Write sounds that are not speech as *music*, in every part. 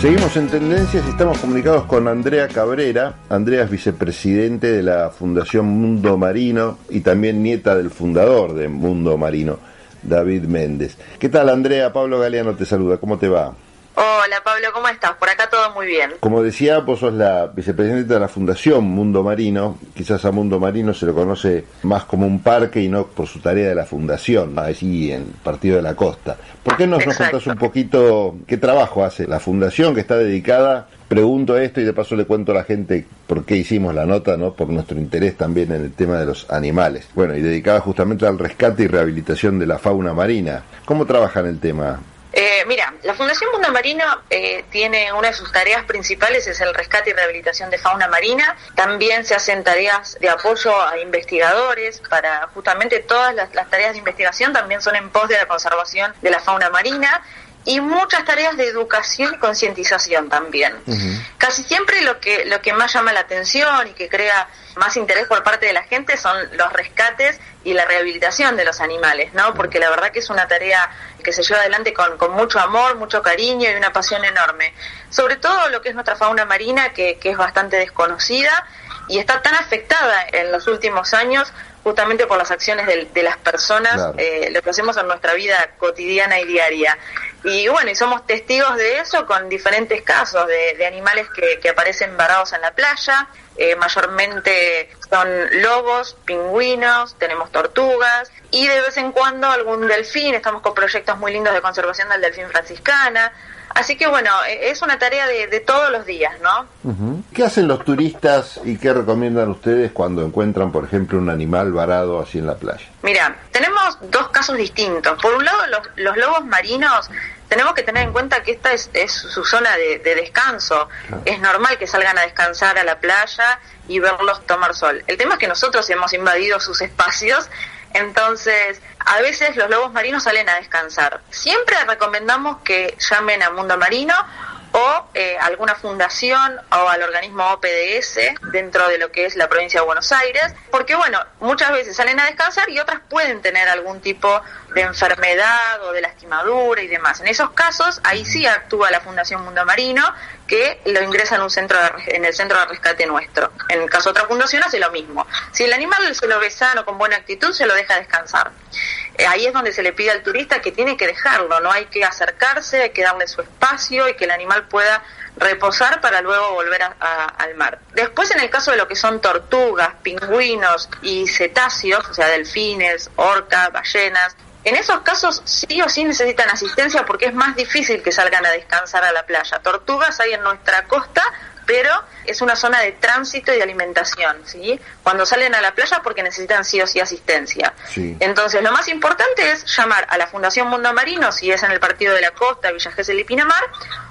Seguimos en tendencias y estamos comunicados con Andrea Cabrera. Andrea es vicepresidente de la Fundación Mundo Marino y también nieta del fundador de Mundo Marino, David Méndez. ¿Qué tal Andrea? Pablo Galeano te saluda. ¿Cómo te va? Hola Pablo, ¿cómo estás? Por acá todo muy bien. Como decía, vos sos la vicepresidenta de la Fundación Mundo Marino. Quizás a Mundo Marino se lo conoce más como un parque y no por su tarea de la fundación, allí en Partido de la Costa. ¿Por qué no nos contás un poquito qué trabajo hace la Fundación que está dedicada? Pregunto esto y de paso le cuento a la gente por qué hicimos la nota, ¿no? Por nuestro interés también en el tema de los animales. Bueno, y dedicada justamente al rescate y rehabilitación de la fauna marina. ¿Cómo trabajan el tema? Mira, la Fundación Mundo Marino eh, tiene una de sus tareas principales es el rescate y rehabilitación de fauna marina. También se hacen tareas de apoyo a investigadores para justamente todas las, las tareas de investigación también son en pos de la conservación de la fauna marina y muchas tareas de educación y concientización también. Casi siempre lo que, lo que más llama la atención y que crea más interés por parte de la gente son los rescates y la rehabilitación de los animales, ¿no? Porque la verdad que es una tarea que se lleva adelante con, con mucho amor, mucho cariño y una pasión enorme. Sobre todo lo que es nuestra fauna marina, que, que es bastante desconocida y está tan afectada en los últimos años justamente por las acciones de, las personas, eh, lo que hacemos en nuestra vida cotidiana y diaria. Y bueno, y somos testigos de eso con diferentes casos de, animales que, aparecen varados en la playa, eh, mayormente son lobos, pingüinos, tenemos tortugas y de vez en cuando algún delfín, estamos con proyectos muy lindos de conservación del delfín franciscana, Así que bueno, e, es una tarea de, todos los días, ¿no? ¿Qué hacen los turistas y qué recomiendan ustedes cuando encuentran, por ejemplo, un animal varado así en la playa? Mira, tenemos dos casos distintos. Por un lado, los, lobos marinos tenemos que tener en cuenta que esta es, su zona de, descanso. Es normal que salgan a descansar a la playa y verlos tomar sol. El tema es que nosotros hemos invadido sus espacios entonces, a veces los lobos marinos salen a descansar. Siempre recomendamos que llamen a Mundo Marino o eh, alguna fundación o al organismo OPDS dentro de lo que es la provincia de Buenos Aires, porque bueno, muchas veces salen a descansar y otras pueden tener algún tipo de enfermedad o de lastimadura y demás. En esos casos, ahí sí actúa la Fundación Mundo Marino, que lo ingresa en un centro en el centro de rescate nuestro. En el caso de otra fundación hace lo mismo. Si el animal se lo ve sano, con buena actitud, se lo deja descansar. Ahí es donde se le pide al turista que tiene que dejarlo, no hay que acercarse, hay que darle su espacio y que el animal pueda reposar para luego volver al mar. Después, en el caso de lo que son tortugas, pingüinos y cetáceos, o sea, delfines, orcas, ballenas, en esos casos sí o sí necesitan asistencia porque es más difícil que salgan a descansar a la playa. Tortugas hay en nuestra costa, pero es una zona de tránsito y de alimentación, ¿sí? Cuando salen a la playa porque necesitan sí o sí asistencia. Entonces, lo más importante es llamar a la Fundación Mundo Marino, si es en el Partido de la Costa, Villa Gesell y Pinamar,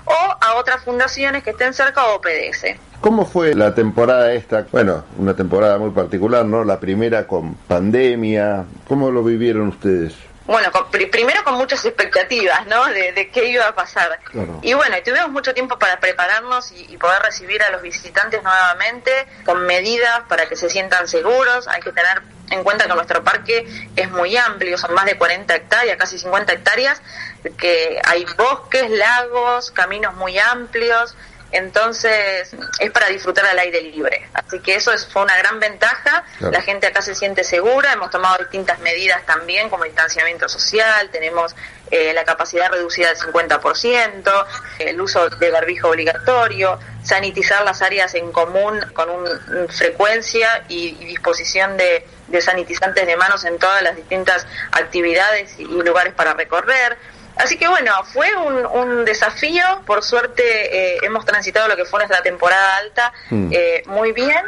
o a otras fundaciones que estén cerca o PDS. ¿Cómo fue la temporada esta? Bueno, una temporada muy particular, ¿no? La primera con pandemia. ¿Cómo lo vivieron ustedes? Bueno, primero con muchas expectativas, ¿no? De, qué iba a pasar. Y bueno, tuvimos mucho tiempo para prepararnos y, poder recibir a los visitantes nuevamente con medidas para que se sientan seguros. Hay que tener en cuenta que nuestro parque es muy amplio, son más de 40 hectáreas, casi 50 hectáreas, que hay bosques, lagos, caminos muy amplios entonces es para disfrutar al aire libre. Así que eso es, fue una gran ventaja, la gente acá se siente segura, hemos tomado distintas medidas también como distanciamiento social, tenemos eh, la capacidad reducida del 50%, el uso de barbijo obligatorio, sanitizar las áreas en común con un, frecuencia y, disposición de, de sanitizantes de manos en todas las distintas actividades y lugares para recorrer Así que bueno, fue un, desafío, por suerte eh, hemos transitado lo que fue nuestra temporada alta mm. eh, muy bien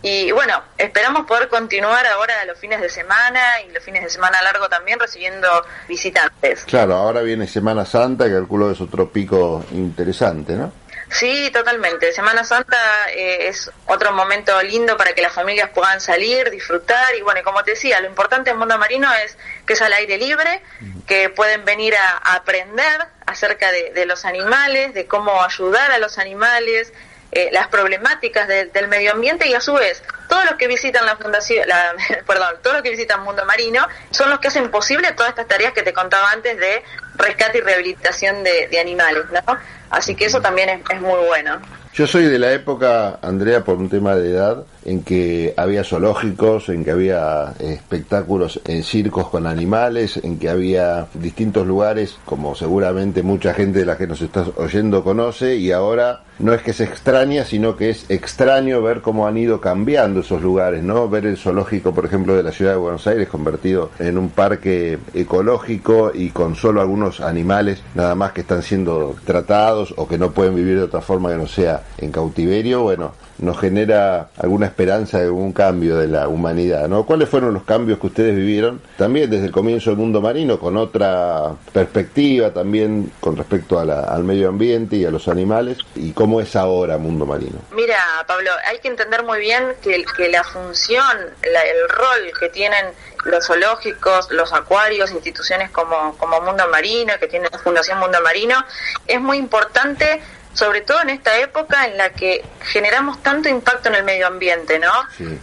y bueno, esperamos poder continuar ahora los fines de semana y los fines de semana largo también recibiendo visitantes. Claro, ahora viene Semana Santa, que calculo es otro pico interesante, ¿no? Sí, totalmente. Semana Santa eh, es otro momento lindo para que las familias puedan salir, disfrutar y bueno, como te decía, lo importante en Mundo Marino es que es al aire libre, que pueden venir a, aprender acerca de, los animales, de cómo ayudar a los animales, eh, las problemáticas del medio ambiente y a su vez todos los que visitan la fundación, la, *laughs* perdón, todos los que visitan Mundo Marino son los que hacen posible todas estas tareas que te contaba antes de rescate y rehabilitación de, animales, ¿no? Así que eso también es muy bueno. Yo soy de la época, Andrea, por un tema de edad, en que había zoológicos, en que había espectáculos en circos con animales, en que había distintos lugares, como seguramente mucha gente de la que nos está oyendo conoce, y ahora no es que se extraña, sino que es extraño ver cómo han ido cambiando esos lugares, ¿no? Ver el zoológico, por ejemplo, de la ciudad de Buenos Aires convertido en un parque ecológico y con solo algunos animales nada más que están siendo tratados o que no pueden vivir de otra forma que no sea en cautiverio, bueno, nos genera alguna esperanza de algún cambio de la humanidad, ¿no? ¿Cuáles fueron los cambios que ustedes vivieron también desde el comienzo del mundo marino, con otra perspectiva también con respecto al medio ambiente y a los animales, y cómo es ahora mundo marino? Mira, Pablo, hay que entender muy bien que, que la función, el rol que tienen los zoológicos, los acuarios, instituciones como, como Mundo Marino, que tiene la Fundación Mundo Marino, es muy importante sobre todo en esta época en la que generamos tanto impacto en el medio ambiente, ¿no?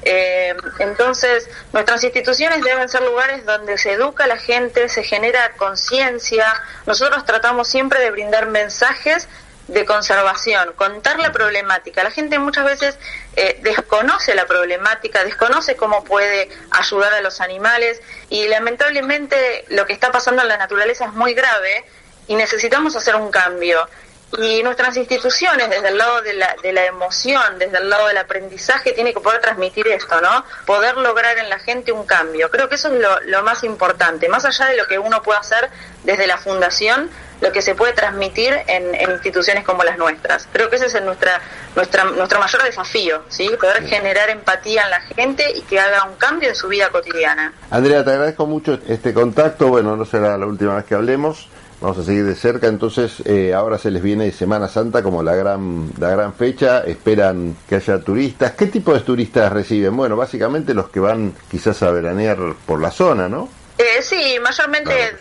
Eh, entonces, nuestras instituciones deben ser lugares donde se educa a la gente, se genera conciencia. Nosotros tratamos siempre de brindar mensajes de conservación, contar la problemática. La gente muchas veces eh, desconoce la problemática, desconoce cómo puede ayudar a los animales y lamentablemente lo que está pasando en la naturaleza es muy grave y necesitamos hacer un cambio. Y nuestras instituciones, desde el lado de la, de la emoción, desde el lado del aprendizaje, tiene que poder transmitir esto, ¿no? Poder lograr en la gente un cambio. Creo que eso es lo, lo más importante. Más allá de lo que uno puede hacer desde la fundación, lo que se puede transmitir en, instituciones como las nuestras. Creo que ese es nuestra, nuestra, nuestro mayor desafío, ¿sí? Poder generar empatía en la gente y que haga un cambio en su vida cotidiana. Andrea, te agradezco mucho este contacto. Bueno, no será la última vez que hablemos. Vamos a seguir de cerca, entonces eh, ahora se les viene Semana Santa como la gran, la gran fecha, esperan que haya turistas. ¿Qué tipo de turistas reciben? Bueno, básicamente los que van quizás a veranear por la zona, ¿no? Eh, sí, mayormente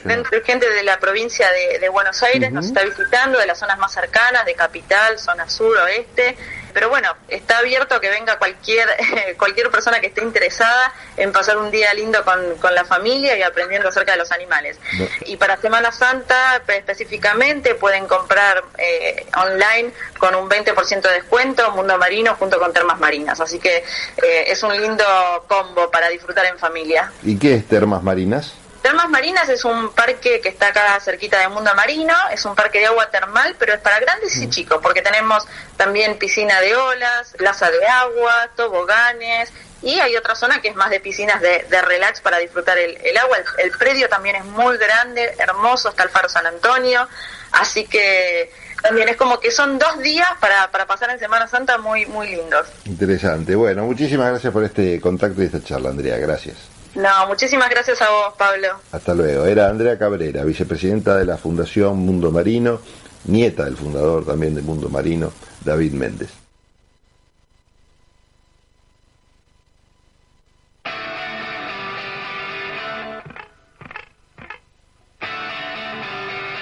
gente de la provincia de, Buenos Aires nos está visitando, de las zonas más cercanas, de capital, zona sur, oeste pero bueno, está abierto a que venga cualquier, *laughs* cualquier persona que esté interesada en pasar un día lindo con, con la familia y aprendiendo acerca de los animales. Y para Semana Santa específicamente pueden comprar eh, online con un 20% de descuento Mundo Marino junto con Termas Marinas. Así que eh, es un lindo combo para disfrutar en familia. ¿Y qué es Termas Marinas? Termas Marinas es un parque que está acá cerquita de Mundo Marino, es un parque de agua termal, pero es para grandes y mm. chicos, porque tenemos también piscina de olas, plaza de agua, toboganes, y hay otra zona que es más de piscinas de, relax para disfrutar el, agua. El, predio también es muy grande, hermoso, está el Faro San Antonio, así que también es como que son dos días para, para pasar en Semana Santa muy, muy lindos. Interesante. Bueno, muchísimas gracias por este contacto y esta charla, Andrea. Gracias. No, muchísimas gracias a vos, Pablo. Hasta luego. Era Andrea Cabrera, vicepresidenta de la Fundación Mundo Marino, nieta del fundador también de Mundo Marino, David Méndez.